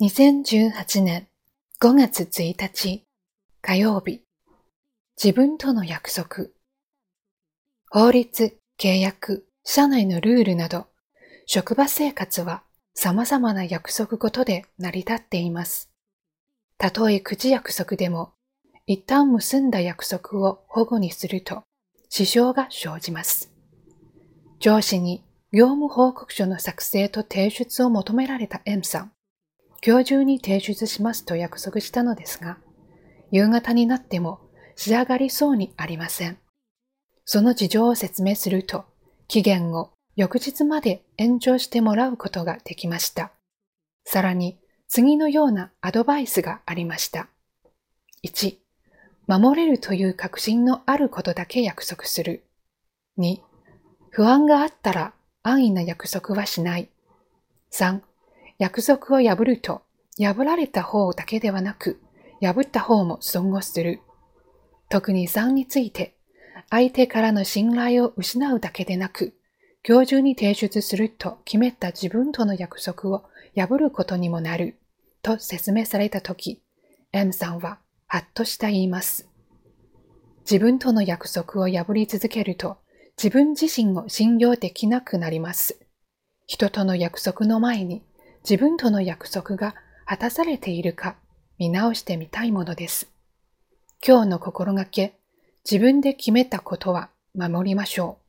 2018年5月1日火曜日自分との約束法律、契約、社内のルールなど職場生活は様々な約束ごとで成り立っています。たとえ口約束でも一旦結んだ約束を保護にすると支障が生じます。上司に業務報告書の作成と提出を求められた M さん。今日中に提出しますと約束したのですが、夕方になっても仕上がりそうにありません。その事情を説明すると、期限を翌日まで延長してもらうことができました。さらに、次のようなアドバイスがありました。1、守れるという確信のあることだけ約束する。2、不安があったら安易な約束はしない。3、約束を破ると、破られた方だけではなく、破った方も損をする。特に3について、相手からの信頼を失うだけでなく、今日中に提出すると決めた自分との約束を破ることにもなる、と説明されたとき、M さんはハッとした言います。自分との約束を破り続けると、自分自身を信用できなくなります。人との約束の前に自分との約束が果たされているか見直してみたいものです。今日の心がけ、自分で決めたことは守りましょう。